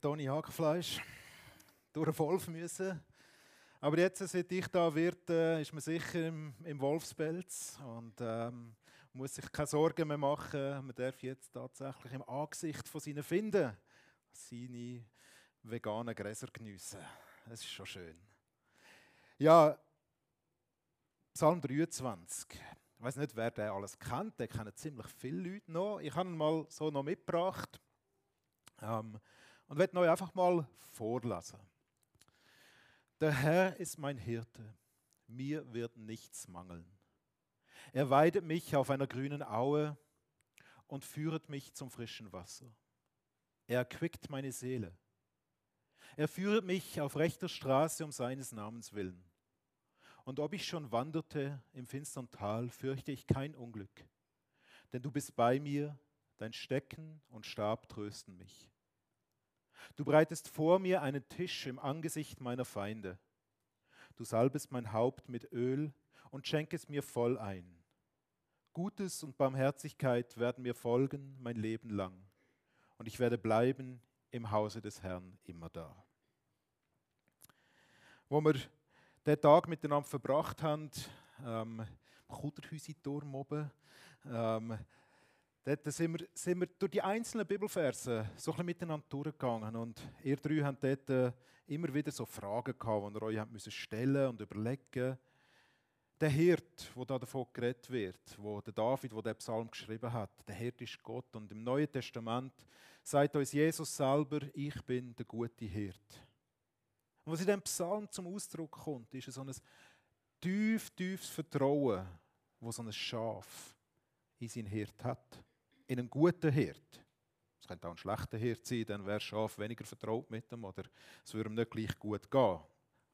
Toni Hackfleisch durch den Wolf müssen. Aber jetzt, seit ich da wird, äh, ist man sicher im, im Wolfspelz und ähm, muss sich keine Sorgen mehr machen. Man darf jetzt tatsächlich im Angesicht von seinen Finden seine veganen Gräser geniessen. Das ist schon schön. Ja, Psalm 23. Ich weiß nicht, wer den alles kennt. Den kennen ziemlich viele Leute noch. Ich habe ihn mal so noch mitgebracht. Ähm, und werde euch einfach mal vorlassen. Der Herr ist mein Hirte, mir wird nichts mangeln. Er weidet mich auf einer grünen Aue und führet mich zum frischen Wasser. Er erquickt meine Seele. Er führet mich auf rechter Straße um seines Namens willen. Und ob ich schon wanderte im finstern Tal, fürchte ich kein Unglück. Denn du bist bei mir, dein Stecken und Stab trösten mich. Du breitest vor mir einen Tisch im Angesicht meiner Feinde. Du salbest mein Haupt mit Öl und schenkest mir voll ein. Gutes und Barmherzigkeit werden mir folgen mein Leben lang, und ich werde bleiben im Hause des Herrn immer da. Wo wir den Tag miteinander verbracht haben, ähm, im Kuderhäusi-Turm oben, ähm, Dort sind wir, sind wir durch die einzelnen Bibelverse so ein bisschen miteinander durchgegangen. Und ihr drei habt dort äh, immer wieder so Fragen gehabt, die ihr euch habt stellen und überlegen Der Hirt, wo da davon geredet wird, wo der David, wo der Psalm geschrieben hat, der Hirt ist Gott. Und im Neuen Testament sagt uns Jesus selber, ich bin der gute Hirt. Und was in diesem Psalm zum Ausdruck kommt, ist so ein tief, tiefes Vertrauen, wo so ein Schaf in sein Hirt hat in einen guten Hirt. Es könnte auch ein schlechter Hirt sein, dann wäre das Schaf weniger vertraut mit ihm oder es würde ihm nicht gleich gut gehen.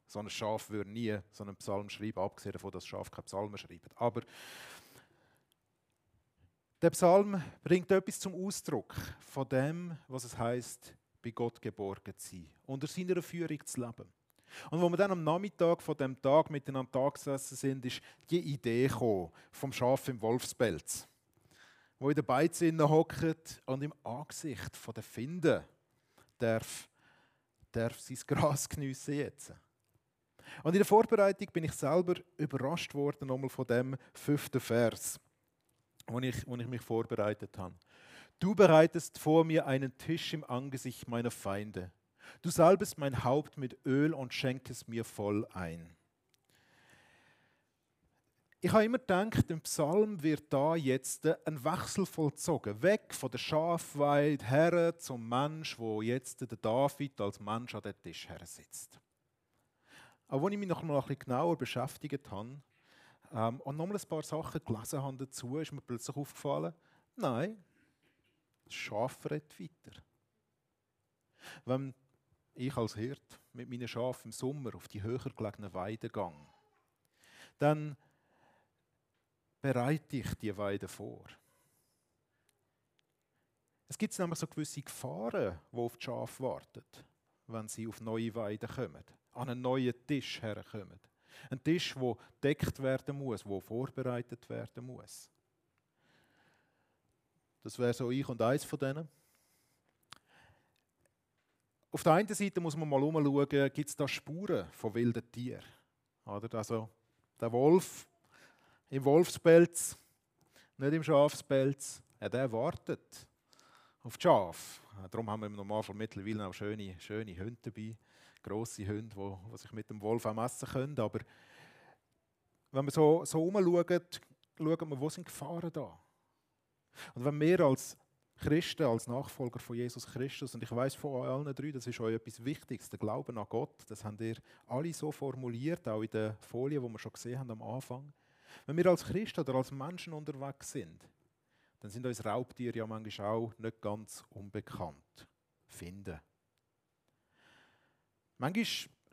So ein Schaf würde nie so einen Psalm schreiben, abgesehen davon, dass das Schaf keine Psalmen schreibt. Aber der Psalm bringt etwas zum Ausdruck von dem, was es heißt, bei Gott geborgen zu sein, unter seiner Führung zu leben. Und wo wir dann am Nachmittag von dem Tag miteinander da gesessen sind, ist die Idee gekommen vom Schaf im Wolfspelz wo in der Beizinnen hockt und im Angesicht der Finden darf, darf sein Gras geniessen jetzt. Und in der Vorbereitung bin ich selber überrascht worden nochmal von dem fünften Vers, wo ich, wo ich mich vorbereitet habe. Du bereitest vor mir einen Tisch im Angesicht meiner Feinde. Du salbest mein Haupt mit Öl und schenkest mir voll ein. Ich habe immer gedacht, im Psalm wird da jetzt ein Wechsel vollzogen. Weg von der Schafweide her zum Mensch, wo jetzt der David als Mensch an den Tisch her sitzt. Aber als ich mich noch mal ein bisschen genauer beschäftigt habe ähm, und noch mal ein paar Sachen gelesen habe dazu, ist mir plötzlich aufgefallen, nein, das Schaf redet weiter. Wenn ich als Hirt mit meinen Schafen im Sommer auf die höher gelegenen Weiden gehe, dann bereite ich die Weide vor. Es gibt nämlich so gewisse Gefahren, die auf die Schafe warten, wenn sie auf neue Weiden kommen, an einen neuen Tisch herkommen. Ein Tisch, der deckt werden muss, der vorbereitet werden muss. Das wäre so ich und eins von denen. Auf der einen Seite muss man mal umschauen, gibt es da Spuren von wilden Tieren? Also der Wolf im Wolfspelz, nicht im Schafspelz. Ja, der wartet auf die Schafe. Darum haben wir im Normalfall mittlerweile auch schöne, schöne Hunde dabei. Grosse Hunde, die, die sich mit dem Wolf auch messen können. Aber wenn wir so, so umschauen, schauen wir, wo sind Gefahren da? Und wenn wir als Christen, als Nachfolger von Jesus Christus, und ich weiß von allen drei, das ist euch etwas Wichtiges, der Glauben an Gott, das haben ihr alle so formuliert, auch in der Folie, die wir schon gesehen haben am Anfang. Wenn wir als Christen oder als Menschen unterwegs sind, dann sind uns Raubtiere ja manchmal auch nicht ganz unbekannt. Finden. Manchmal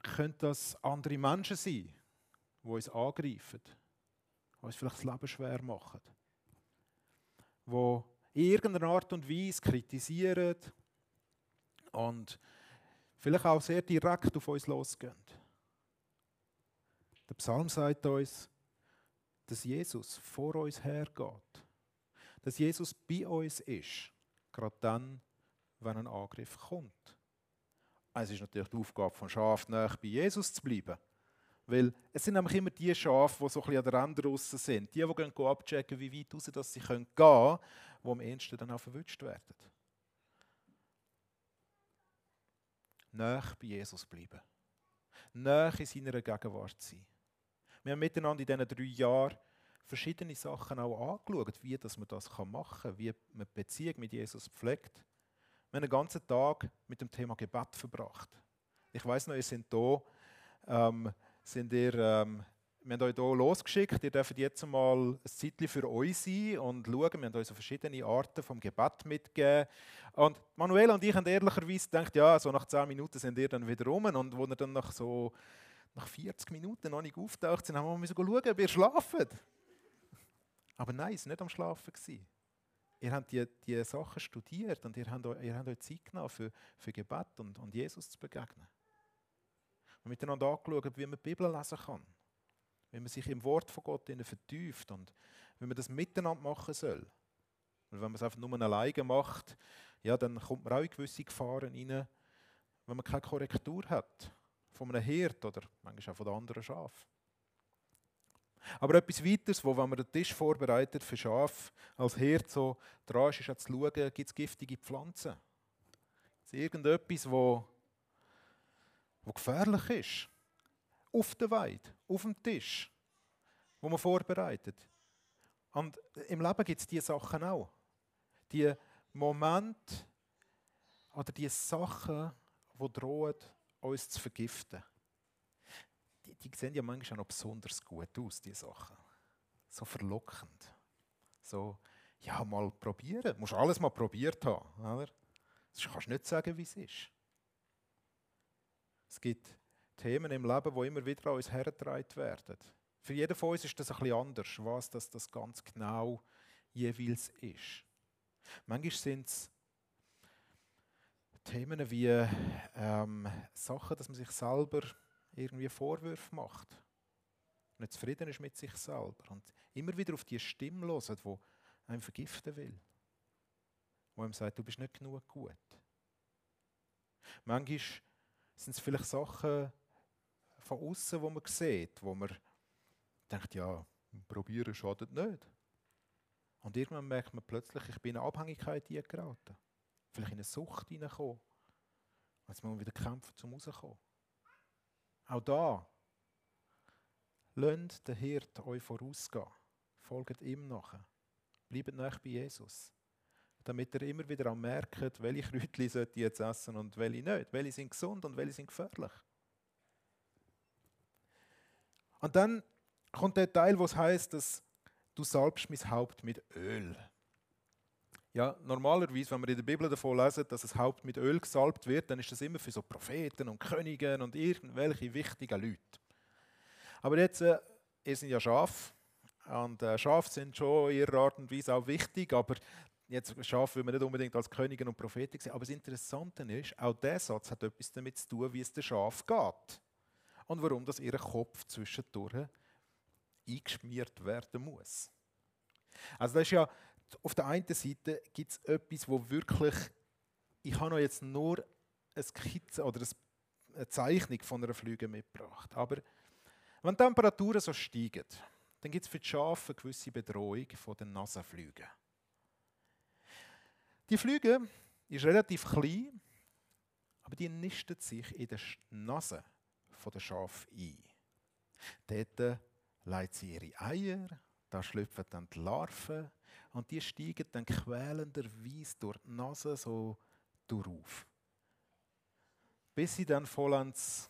können das andere Menschen sein, die uns angreifen, uns vielleicht das Leben schwer machen, die in irgendeiner Art und Weise kritisieren und vielleicht auch sehr direkt auf uns losgehen. Der Psalm sagt uns, dass Jesus vor uns hergeht. Dass Jesus bei uns ist, gerade dann, wenn ein Angriff kommt. Es ist natürlich die Aufgabe von Schaf, nach bei Jesus zu bleiben. Weil es sind nämlich immer die Schafe, die so ein bisschen an der Rand draussen sind. Die, die gehen abchecken, wie weit raus dass sie gehen können, die am ehesten dann auch verwünscht werden. Nach bei Jesus bleiben. Nach in seiner Gegenwart sein. Wir haben miteinander in diesen drei Jahren verschiedene Sachen auch angeschaut, wie dass man das machen kann, wie man die Beziehung mit Jesus pflegt. Wir haben einen ganzen Tag mit dem Thema Gebet verbracht. Ich weiß noch, ihr sind hier, ähm, sind ihr, ähm, wir haben euch hier losgeschickt, ihr dürft jetzt mal ein Zeitchen für euch sein und schauen. Wir haben euch so verschiedene Arten vom Gebet mitgegeben. Und Manuel und ich haben ehrlicherweise gedacht, ja, so nach 10 Minuten sind ihr dann wieder rum. Und wo ihr dann nach so nach 40 Minuten noch nicht auftaucht sind, haben wir müssen schauen, ob ihr schlaft. Aber nein, es war nicht am Schlafen. Ihr habt die, die Sachen studiert und ihr habt, ihr habt euch Zeit genommen für, für Gebet und, und Jesus zu begegnen. Und miteinander angeschaut, wie man die Bibel lesen kann. Wie man sich im Wort von Gott vertieft und wie man das miteinander machen soll. Und wenn man es einfach nur alleine macht, ja, dann kommt man auch in gewisse Gefahren rein, wenn man keine Korrektur hat. Von einem Hirt oder manchmal auch von den anderen Schafen. Aber etwas weiteres, wo, wenn man den Tisch vorbereitet für Schaf als Hirt so dran ist, ist auch zu schauen, gibt es giftige Pflanzen? Ist irgendetwas, wo, wo gefährlich ist? Auf der Weide, auf dem Tisch, wo man vorbereitet. Und im Leben gibt es diese Sachen auch. Die Momente oder die Sachen, die drohen, uns zu vergiften die, die sehen ja manchmal auch noch besonders gut aus, die Sachen. So verlockend. So, ja, mal probieren. Du musst alles mal probiert haben. Oder? Sonst kannst du nicht sagen, wie es ist. Es gibt Themen im Leben, die immer wieder an uns hergetragen werden. Für jeden von uns ist das bisschen anders, was das, das ganz genau jeweils ist. Manchmal sind es Themen wie ähm, Sachen, dass man sich selber irgendwie Vorwürfe macht. Nicht zufrieden ist mit sich selber. Und immer wieder auf die Stimme hören, die einem vergiften will. Die einem sagt, du bist nicht genug gut. Manchmal sind es vielleicht Sachen von außen, wo man sieht, wo man denkt, ja, probieren schadet nicht. Und irgendwann merkt man plötzlich, ich bin in eine Abhängigkeit geraten. Vielleicht in eine Sucht hineingekommen. Jetzt muss man wieder kämpfen, um rauszukommen. Auch da, lasst den Hirt euch vorausgehen. Folgt ihm nach. Bleibt nach bei Jesus. Damit ihr immer wieder merkt, welche Kräutchen ihr jetzt essen und welche nicht. Welche sind gesund und welche sind gefährlich. Und dann kommt der Teil, wo es heißt, dass du salbst mein Haupt mit Öl. Ja, normalerweise, wenn wir in der Bibel davon lesen, dass das Haupt mit Öl gesalbt wird, dann ist das immer für so Propheten und Könige und irgendwelche wichtigen Leute. Aber jetzt, äh, ihr seid ja Schaf und äh, Schafe sind schon in ihrer Art und Weise auch wichtig, aber jetzt Schaf will man nicht unbedingt als Königin und Prophetin sehen. Aber das Interessante ist, auch dieser Satz hat etwas damit zu tun, wie es der Schaf geht und warum das ihr Kopf zwischendurch eingeschmiert werden muss. Also das ist ja auf der einen Seite gibt es etwas, wo wirklich, ich habe jetzt nur eine Skizze oder eine Zeichnung von einer Flüge mitgebracht. Aber wenn die Temperaturen so steigen, dann gibt es für die Schafe eine gewisse Bedrohung von den Nasenflügen. Die Flüge ist relativ klein, aber die nistet sich in der Nase der Schafe ein. Dort leitet sie ihre Eier, da schlüpfen dann die Larven und die steigen dann quälenderweise durch die Nase so durch Bis sie dann vollends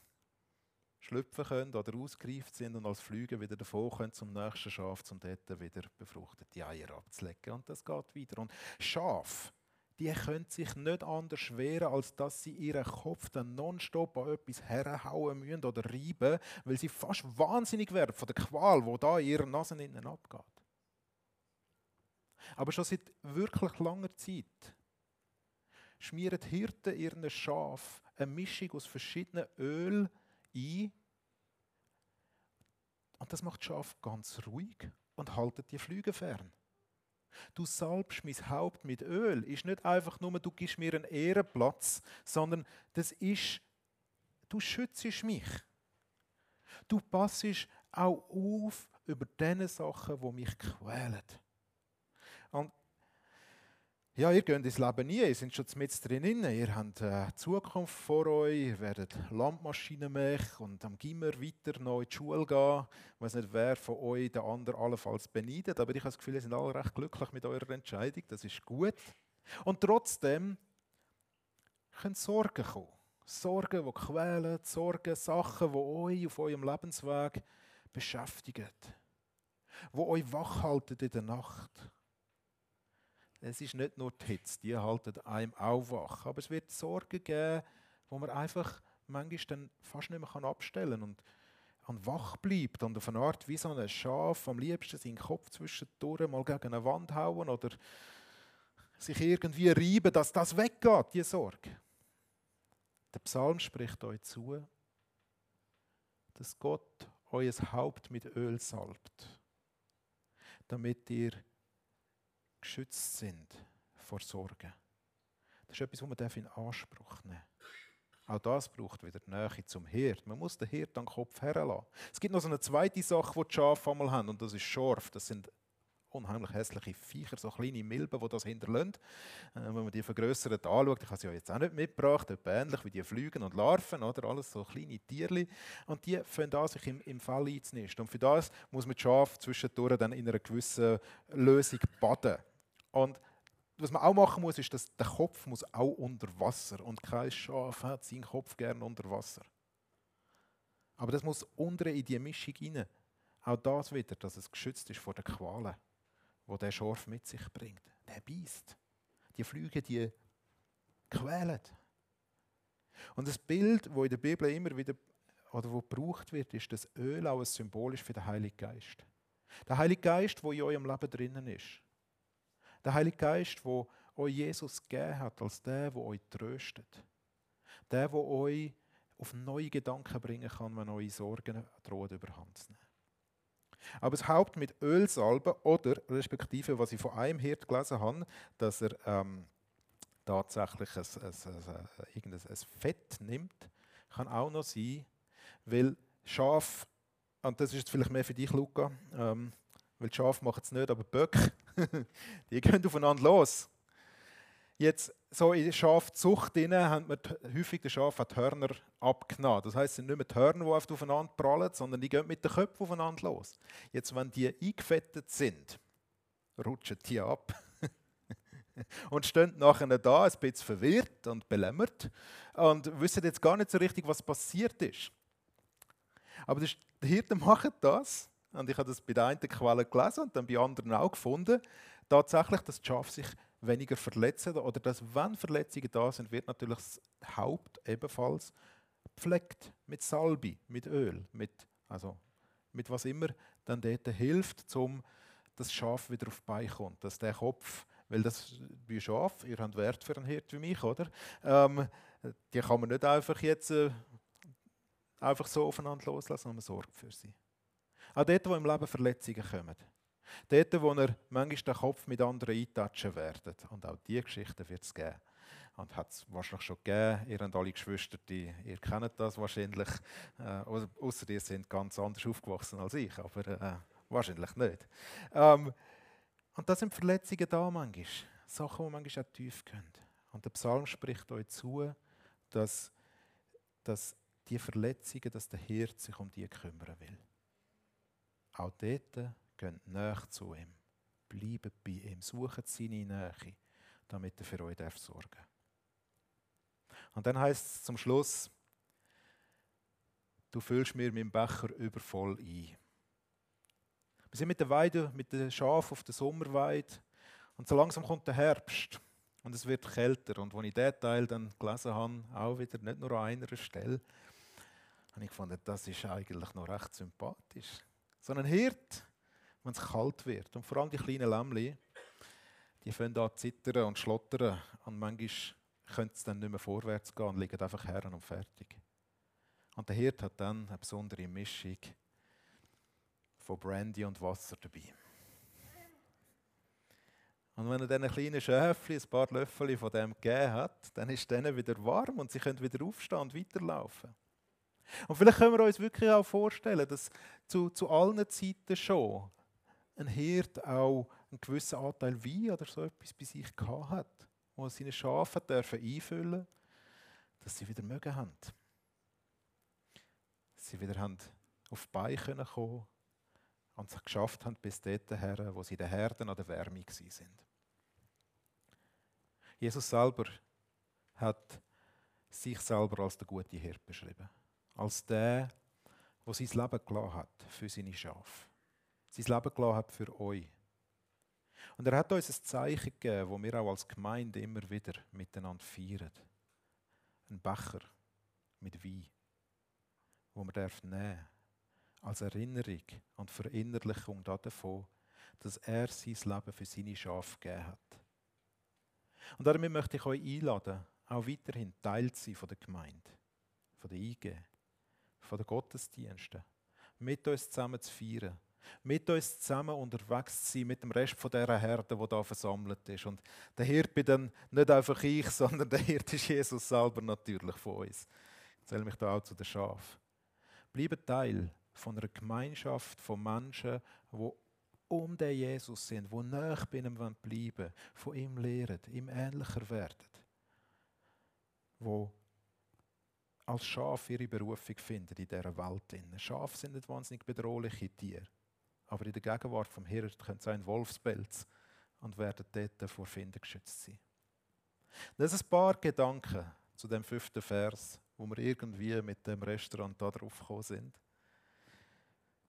schlüpfen können oder ausgereift sind und als Flüge wieder davon können zum nächsten Schaf, um dort wieder befruchtete Eier abzulegen. Und das geht weiter. Und Schaf, die können sich nicht anders wehren, als dass sie ihren Kopf dann nonstop an etwas herhauen müssen oder reiben, weil sie fast wahnsinnig werden von der Qual, wo da in ihrer Nase innen abgeht. Aber schon seit wirklich langer Zeit schmieren die Hirten ihren Schaf eine Mischung aus verschiedenen Öl ein. Und das macht das Schaf ganz ruhig und haltet die Flüge fern. Du salbst mein Haupt mit Öl. Ist nicht einfach nur, du gibst mir einen Ehrenplatz, sondern das ist du schützt mich. Du passest auch auf über diese Sachen, die mich quälen. Und ja, ihr geht ins Leben nie, ihr seid schon mit drin. Ihr habt eine äh, Zukunft vor euch, ihr werdet Landmaschinenmech und am Gimmer weiter noch in die Schule gehen. Ich weiß nicht, wer von euch den anderen allenfalls beneidet, aber ich habe das Gefühl, ihr seid alle recht glücklich mit eurer Entscheidung. Das ist gut. Und trotzdem können Sorgen kommen. Sorgen, die quälen, Sorgen, Sachen, die euch auf eurem Lebensweg beschäftigen. Die euch wachhalten in der Nacht es ist nicht nur die Hitze, die halten einem auch. Aber es wird Sorgen geben, wo man einfach manchmal dann fast nicht mehr abstellen kann und, und wach bleibt und auf eine Art wie so ein Schaf am liebsten seinen Kopf zwischendurch mal gegen eine Wand hauen oder sich irgendwie reiben, dass das weggeht, die Sorge. Der Psalm spricht euch zu, dass Gott euer Haupt mit Öl salbt, damit ihr geschützt sind vor Sorgen. Das ist etwas, was man in Anspruch nehmen darf. Auch das braucht wieder die Nähe zum Hirt. Man muss den Hirt an den Kopf herlassen. Es gibt noch so eine zweite Sache, die die Schafe einmal haben, und das ist Schorf. Das sind unheimlich hässliche Viecher, so kleine Milben, die das hinterlassen. Äh, wenn man die vergrößert anschaut, ich habe sie ja jetzt auch nicht mitgebracht, ähnlich wie die Flügen und Larven, oder? alles so kleine Tierli. Und die fangen an, sich im, im Fell einzunisten. Und für das muss man die Schafe zwischendurch dann in einer gewissen Lösung baden. Und was man auch machen muss, ist, dass der Kopf muss auch unter Wasser und kein Schaf hat seinen Kopf gerne unter Wasser. Aber das muss unten in die Mischung rein. Auch das wieder, dass es geschützt ist vor den Qualen, wo der Schorf mit sich bringt. Der beißt. Die Flüge, die quälen. Und das Bild, wo in der Bibel immer wieder oder wo gebraucht wird, ist das Öl auch ein Symbol für den Heiligen Geist. Der Heilige Geist, wo in eurem Leben drinnen ist. Der Heilige Geist, wo euch Jesus gegeben hat, als der, der euch tröstet. Der, der euch auf neue Gedanken bringen kann, wenn eure Sorgen drohen überhand zu nehmen. Aber das Haupt mit Ölsalbe oder respektive, was ich von einem Hirt gelesen habe, dass er ähm, tatsächlich ein, ein, ein, ein, Fett nimmt, kann auch noch sein, weil Schaf, und das ist vielleicht mehr für dich, Luca, ähm, weil die Schafe machen es nicht, aber die Böcke, die gehen aufeinander los. Jetzt, so in der Schafzucht haben wir häufig den Schafen die Hörner abgenommen. Das heisst, es sind nicht mehr die Hörner, die aufeinander prallen, sondern die gehen mit den Köpfen aufeinander los. Jetzt, wenn die eingefettet sind, rutschen die ab. und stehen nachher da, ein bisschen verwirrt und belämmert und wissen jetzt gar nicht so richtig, was passiert ist. Aber die Hirten machen das und ich habe das bei der einen Quelle gelesen und dann bei anderen auch gefunden, tatsächlich, dass die Schafe sich weniger verletzen oder dass, wenn Verletzungen da sind, wird natürlich das Haupt ebenfalls gepflegt mit Salbi, mit Öl, mit, also mit was immer dann dort hilft, um das Schaf wieder auf die Beine kommt, dass der Kopf, weil das wie Schaf, ihr habt Wert für einen Hirt wie mich, oder? Ähm, die kann man nicht einfach jetzt äh, einfach so aufeinander loslassen, sondern man sorgt für sie. Auch dort, wo im Leben Verletzungen kommen. Dort, wo er manchmal den Kopf mit anderen eintatschen werden. Und auch diese Geschichte wird es geben. Und hat es wahrscheinlich schon gegeben. Ihr habt alle Geschwister, die, ihr kennt das wahrscheinlich. Äh, Außer ihr sind ganz anders aufgewachsen als ich, aber äh, wahrscheinlich nicht. Ähm, und da sind Verletzungen da manchmal. Sachen, die manchmal auch tief gehen. Und der Psalm spricht euch zu, dass, dass die Verletzungen, dass der Hirt sich um die kümmern will. Auch dort geht näher zu ihm. Bleibt bei ihm. Sucht seine Nähe, damit er für euch sorgen darf. Und dann heißt es zum Schluss, du füllst mir meinen Becher übervoll ein. Wir sind mit der Weide, mit den Schafen auf der Sommerweide und so langsam kommt der Herbst und es wird kälter. Und als ich diesen Teil dann gelesen habe, auch wieder nicht nur an einer Stelle, habe ich gefunden, das ist eigentlich noch recht sympathisch. So ein Hirt, wenn es kalt wird. Und vor allem die kleinen Lämmchen, die fangen an zu zittern und schlottern. Und manchmal können sie dann nicht mehr vorwärts gehen und liegen einfach her und fertig. Und der Hirt hat dann eine besondere Mischung von Brandy und Wasser dabei. Und wenn er diesen kleinen Schäfchen ein paar Löffel von dem gegeben hat, dann ist denen wieder warm und sie können wieder aufstehen und weiterlaufen. Und vielleicht können wir uns wirklich auch vorstellen, dass zu, zu allen Zeiten schon ein Hirt auch einen gewissen Anteil Wein oder so etwas bei sich gehabt hat, wo seine Schafe dürfen einfüllen dass sie wieder mögen haben. Dass sie wieder haben auf die Beine kommen können und sich geschafft haben bis dorthin, wo sie den Herden an der Wärme sind. Jesus selber hat sich selber als der gute Hirt beschrieben. Als der, der sein Leben gelassen hat für seine Schafe. Sein Leben gelassen hat für euch. Und er hat uns ein Zeichen gegeben, das wir auch als Gemeinde immer wieder miteinander feiern. Ein Becher mit Wein, wo man darf nehmen als Erinnerung und Verinnerlichung davon, dass er sein Leben für seine Schafe gegeben hat. Und damit möchte ich euch einladen, auch weiterhin Teil zu sein von der Gemeinde, von der IG, von den Gottesdiensten, mit uns zusammen zu feiern, mit uns zusammen unterwegs zu sein, mit dem Rest dieser Herde, die da versammelt ist. Und der Hirt bin dann nicht einfach ich, sondern der Hirt ist Jesus selber natürlich von uns. Ich zähle mich da auch zu den Schafen. Bleibe Teil von einer Gemeinschaft von Menschen, die um den Jesus sind, die nach bei ihm bleiben wollen, von ihm lehren, ihm ähnlicher werden, wo als Schaf ihre Berufung finden in dieser Welt. Schafe sind nicht wahnsinnig bedrohliche Tiere, aber in der Gegenwart vom Hirt können sie ein Wolfspelz und werden dort vor Finden geschützt sein. Das sind ein paar Gedanken zu dem fünften Vers, wo wir irgendwie mit dem Restaurant da drauf gekommen sind.